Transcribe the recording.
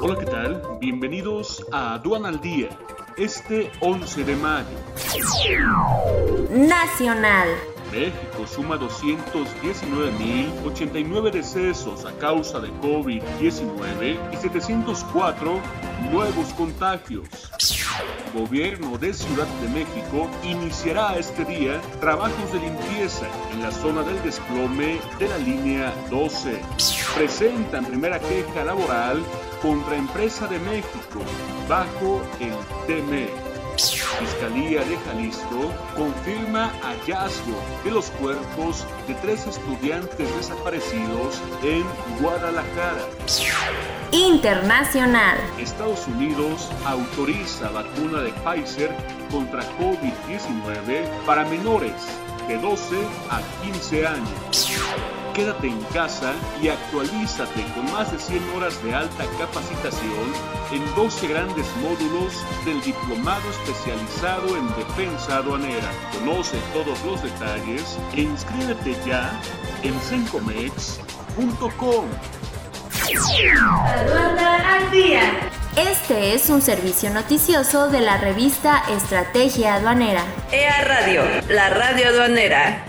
Hola, ¿qué tal? Bienvenidos a Aduana al Día, este 11 de mayo. Nacional. México suma 219.089 decesos a causa de COVID-19 y 704 nuevos contagios. Gobierno de Ciudad de México iniciará este día trabajos de limpieza en la zona del desplome de la línea 12. Presentan primera queja laboral contra Empresa de México bajo el TME. Fiscalía de Jalisco confirma hallazgo de los cuerpos de tres estudiantes desaparecidos en Guadalajara. Internacional. Estados Unidos autoriza vacuna de Pfizer contra COVID-19 para menores de 12 a 15 años. Quédate en casa y actualízate con más de 100 horas de alta capacitación en 12 grandes módulos del Diplomado Especializado en Defensa Aduanera. Conoce todos los detalles e inscríbete ya en sencomex.com. Aduana al día. Este es un servicio noticioso de la revista Estrategia Aduanera. EA Radio, la radio aduanera.